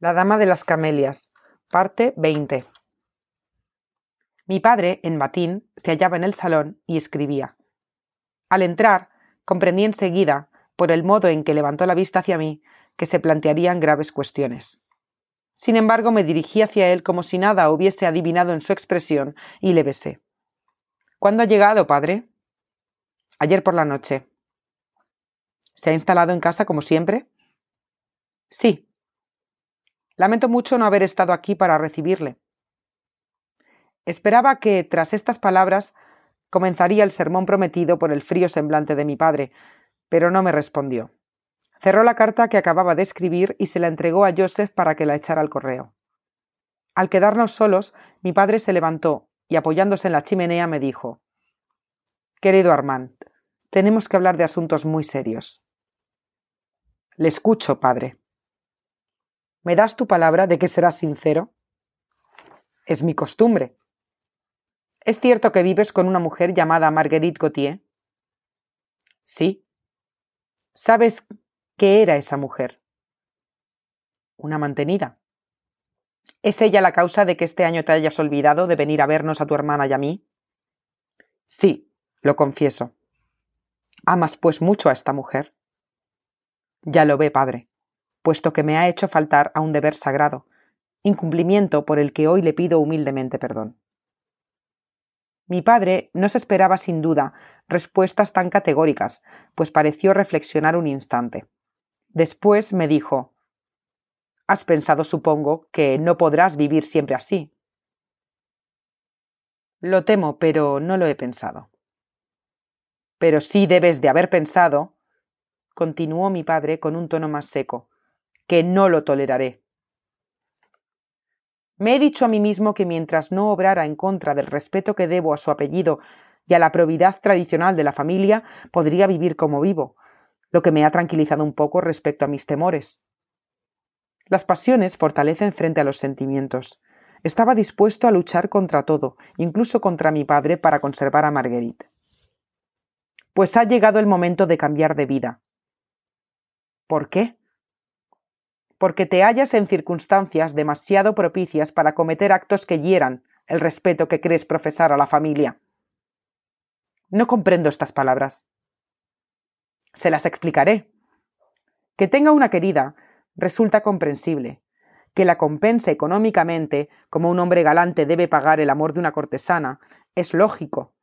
La Dama de las Camelias, parte 20. Mi padre, en batín, se hallaba en el salón y escribía. Al entrar, comprendí enseguida, por el modo en que levantó la vista hacia mí, que se plantearían graves cuestiones. Sin embargo, me dirigí hacia él como si nada hubiese adivinado en su expresión y le besé. ¿Cuándo ha llegado, padre? Ayer por la noche. ¿Se ha instalado en casa como siempre? Sí, Lamento mucho no haber estado aquí para recibirle. Esperaba que, tras estas palabras, comenzaría el sermón prometido por el frío semblante de mi padre, pero no me respondió. Cerró la carta que acababa de escribir y se la entregó a Joseph para que la echara al correo. Al quedarnos solos, mi padre se levantó y apoyándose en la chimenea me dijo Querido Armand, tenemos que hablar de asuntos muy serios. Le escucho, padre. ¿Me das tu palabra de que serás sincero? Es mi costumbre. ¿Es cierto que vives con una mujer llamada Marguerite Gauthier? Sí. ¿Sabes qué era esa mujer? Una mantenida. ¿Es ella la causa de que este año te hayas olvidado de venir a vernos a tu hermana y a mí? Sí, lo confieso. ¿Amas pues mucho a esta mujer? Ya lo ve, padre puesto que me ha hecho faltar a un deber sagrado, incumplimiento por el que hoy le pido humildemente perdón. Mi padre no se esperaba sin duda respuestas tan categóricas, pues pareció reflexionar un instante. Después me dijo Has pensado, supongo, que no podrás vivir siempre así. Lo temo, pero no lo he pensado. Pero sí debes de haber pensado, continuó mi padre con un tono más seco, que no lo toleraré. Me he dicho a mí mismo que mientras no obrara en contra del respeto que debo a su apellido y a la probidad tradicional de la familia, podría vivir como vivo, lo que me ha tranquilizado un poco respecto a mis temores. Las pasiones fortalecen frente a los sentimientos. Estaba dispuesto a luchar contra todo, incluso contra mi padre, para conservar a Marguerite. Pues ha llegado el momento de cambiar de vida. ¿Por qué? Porque te hallas en circunstancias demasiado propicias para cometer actos que hieran el respeto que crees profesar a la familia. No comprendo estas palabras. Se las explicaré. Que tenga una querida resulta comprensible. Que la compense económicamente, como un hombre galante debe pagar el amor de una cortesana, es lógico.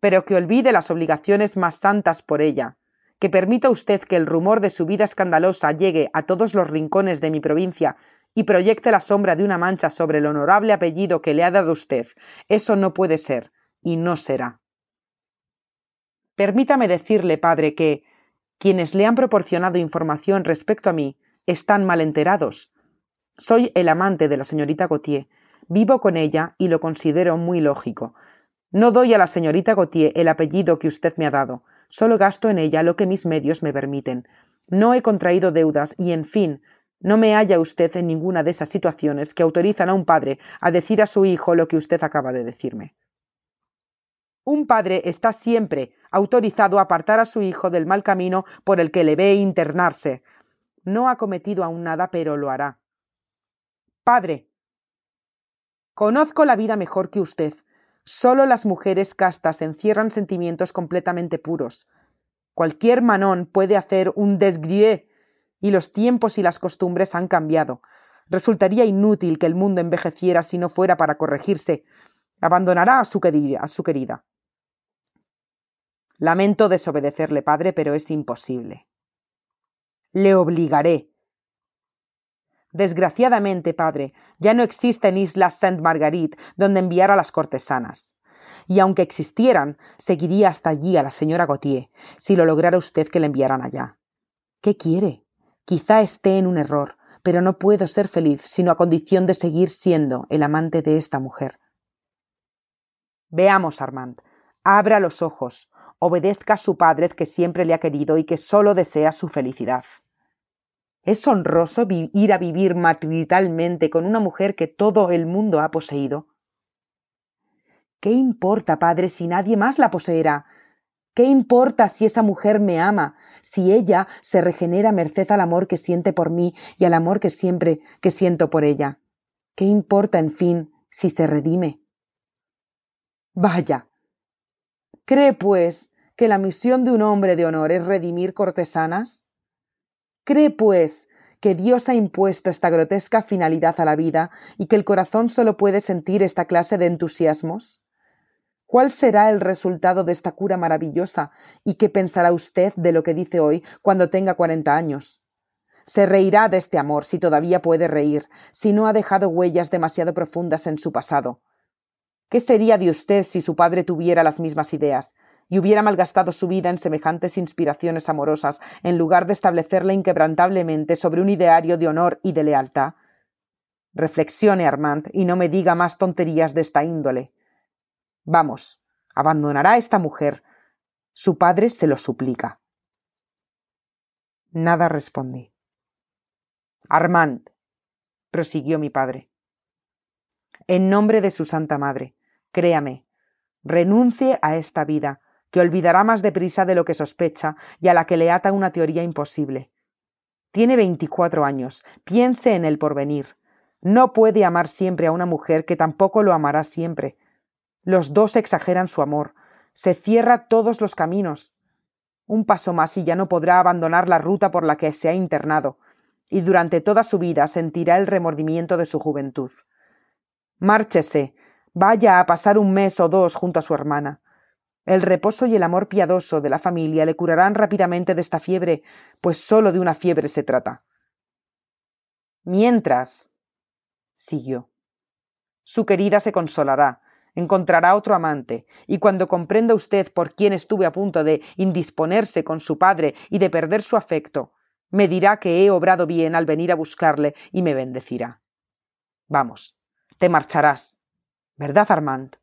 Pero que olvide las obligaciones más santas por ella, que permita usted que el rumor de su vida escandalosa llegue a todos los rincones de mi provincia y proyecte la sombra de una mancha sobre el honorable apellido que le ha dado usted. Eso no puede ser, y no será. Permítame decirle, padre, que quienes le han proporcionado información respecto a mí están mal enterados. Soy el amante de la señorita Gautier, vivo con ella y lo considero muy lógico. No doy a la señorita Gautier el apellido que usted me ha dado, Solo gasto en ella lo que mis medios me permiten. No he contraído deudas y, en fin, no me halla usted en ninguna de esas situaciones que autorizan a un padre a decir a su hijo lo que usted acaba de decirme. Un padre está siempre autorizado a apartar a su hijo del mal camino por el que le ve internarse. No ha cometido aún nada, pero lo hará. Padre, conozco la vida mejor que usted, Solo las mujeres castas encierran sentimientos completamente puros. Cualquier manón puede hacer un desgrié y los tiempos y las costumbres han cambiado. Resultaría inútil que el mundo envejeciera si no fuera para corregirse. Abandonará a su, a su querida. Lamento desobedecerle, padre, pero es imposible. Le obligaré. Desgraciadamente, padre, ya no existen islas Saint Marguerite donde enviar a las cortesanas. Y aunque existieran, seguiría hasta allí a la señora Gautier, si lo lograra usted que le enviaran allá. ¿Qué quiere? Quizá esté en un error, pero no puedo ser feliz sino a condición de seguir siendo el amante de esta mujer. Veamos, Armand. Abra los ojos. Obedezca a su padre que siempre le ha querido y que solo desea su felicidad. ¿Es honroso ir a vivir matrimonialmente con una mujer que todo el mundo ha poseído? ¿Qué importa, padre, si nadie más la poseerá? ¿Qué importa si esa mujer me ama, si ella se regenera merced al amor que siente por mí y al amor que siempre que siento por ella? ¿Qué importa, en fin, si se redime? Vaya. ¿Cree, pues, que la misión de un hombre de honor es redimir cortesanas? ¿Cree, pues, que Dios ha impuesto esta grotesca finalidad a la vida y que el corazón solo puede sentir esta clase de entusiasmos? ¿Cuál será el resultado de esta cura maravillosa y qué pensará usted de lo que dice hoy cuando tenga cuarenta años? Se reirá de este amor si todavía puede reír, si no ha dejado huellas demasiado profundas en su pasado. ¿Qué sería de usted si su padre tuviera las mismas ideas, y hubiera malgastado su vida en semejantes inspiraciones amorosas, en lugar de establecerla inquebrantablemente sobre un ideario de honor y de lealtad. Reflexione, Armand, y no me diga más tonterías de esta índole. Vamos, abandonará a esta mujer. Su padre se lo suplica. Nada respondí. Armand, prosiguió mi padre. En nombre de su Santa Madre, créame, renuncie a esta vida, que olvidará más deprisa de lo que sospecha y a la que le ata una teoría imposible. Tiene veinticuatro años. Piense en el porvenir. No puede amar siempre a una mujer que tampoco lo amará siempre. Los dos exageran su amor. Se cierra todos los caminos. Un paso más y ya no podrá abandonar la ruta por la que se ha internado, y durante toda su vida sentirá el remordimiento de su juventud. Márchese, vaya a pasar un mes o dos junto a su hermana. El reposo y el amor piadoso de la familia le curarán rápidamente de esta fiebre, pues sólo de una fiebre se trata. Mientras, siguió, su querida se consolará, encontrará otro amante, y cuando comprenda usted por quién estuve a punto de indisponerse con su padre y de perder su afecto, me dirá que he obrado bien al venir a buscarle y me bendecirá. Vamos, te marcharás, ¿verdad, Armand?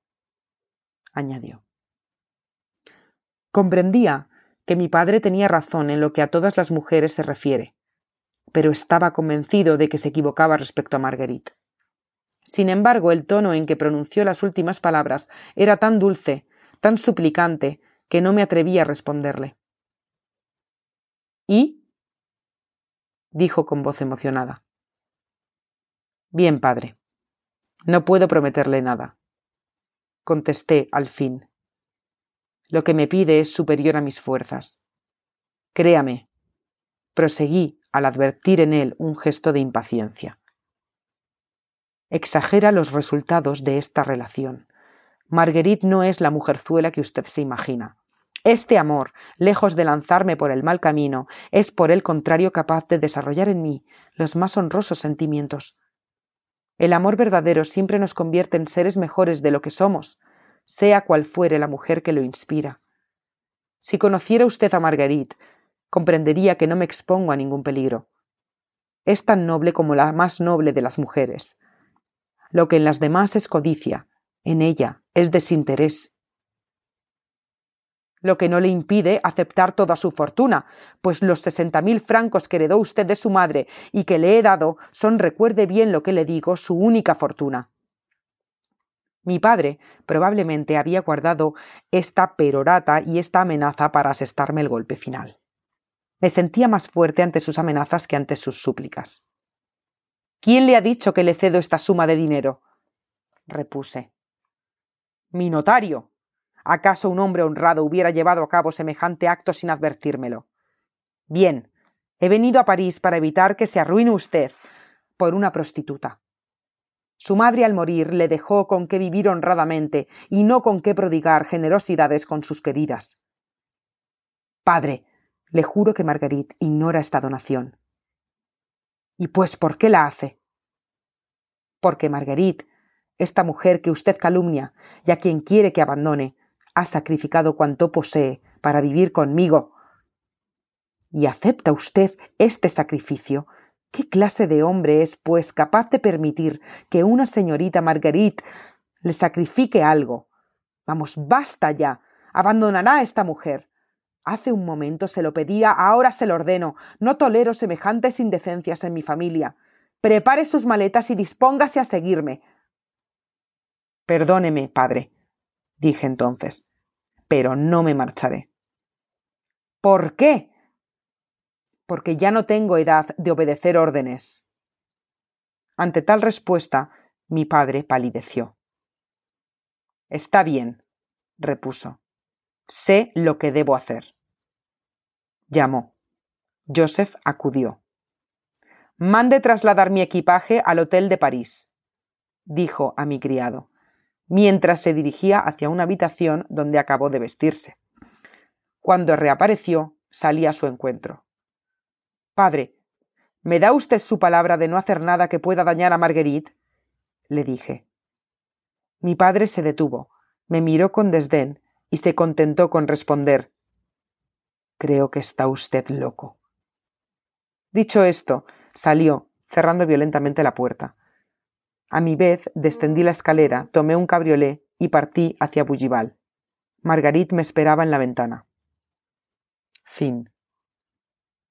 añadió. Comprendía que mi padre tenía razón en lo que a todas las mujeres se refiere, pero estaba convencido de que se equivocaba respecto a Marguerite. Sin embargo, el tono en que pronunció las últimas palabras era tan dulce, tan suplicante, que no me atreví a responderle. ¿Y? dijo con voz emocionada. Bien, padre. No puedo prometerle nada. Contesté al fin. Lo que me pide es superior a mis fuerzas. Créame, proseguí al advertir en él un gesto de impaciencia. Exagera los resultados de esta relación. Marguerite no es la mujerzuela que usted se imagina. Este amor, lejos de lanzarme por el mal camino, es por el contrario capaz de desarrollar en mí los más honrosos sentimientos. El amor verdadero siempre nos convierte en seres mejores de lo que somos, sea cual fuere la mujer que lo inspira. Si conociera usted a Marguerite, comprendería que no me expongo a ningún peligro. Es tan noble como la más noble de las mujeres. Lo que en las demás es codicia, en ella es desinterés. Lo que no le impide aceptar toda su fortuna, pues los sesenta mil francos que heredó usted de su madre y que le he dado son, recuerde bien lo que le digo, su única fortuna. Mi padre probablemente había guardado esta perorata y esta amenaza para asestarme el golpe final. Me sentía más fuerte ante sus amenazas que ante sus súplicas. ¿Quién le ha dicho que le cedo esta suma de dinero? repuse. Mi notario. ¿Acaso un hombre honrado hubiera llevado a cabo semejante acto sin advertírmelo? Bien, he venido a París para evitar que se arruine usted por una prostituta. Su madre al morir le dejó con qué vivir honradamente y no con qué prodigar generosidades con sus queridas. Padre, le juro que Marguerite ignora esta donación. ¿Y pues por qué la hace? Porque Marguerite, esta mujer que usted calumnia y a quien quiere que abandone, ha sacrificado cuanto posee para vivir conmigo. ¿Y acepta usted este sacrificio ¿Qué clase de hombre es, pues, capaz de permitir que una señorita Marguerite le sacrifique algo? Vamos, basta ya. Abandonará a esta mujer. Hace un momento se lo pedía, ahora se lo ordeno. No tolero semejantes indecencias en mi familia. Prepare sus maletas y dispóngase a seguirme. Perdóneme, padre, dije entonces, pero no me marcharé. ¿Por qué? Porque ya no tengo edad de obedecer órdenes. Ante tal respuesta, mi padre palideció. Está bien, repuso. Sé lo que debo hacer. Llamó. Joseph acudió. Mande trasladar mi equipaje al hotel de París, dijo a mi criado, mientras se dirigía hacia una habitación donde acabó de vestirse. Cuando reapareció, salí a su encuentro. Padre, ¿me da usted su palabra de no hacer nada que pueda dañar a Marguerite? le dije. Mi padre se detuvo, me miró con desdén y se contentó con responder Creo que está usted loco. Dicho esto, salió, cerrando violentamente la puerta. A mi vez, descendí la escalera, tomé un cabriolé y partí hacia Bougival. Marguerite me esperaba en la ventana. Fin.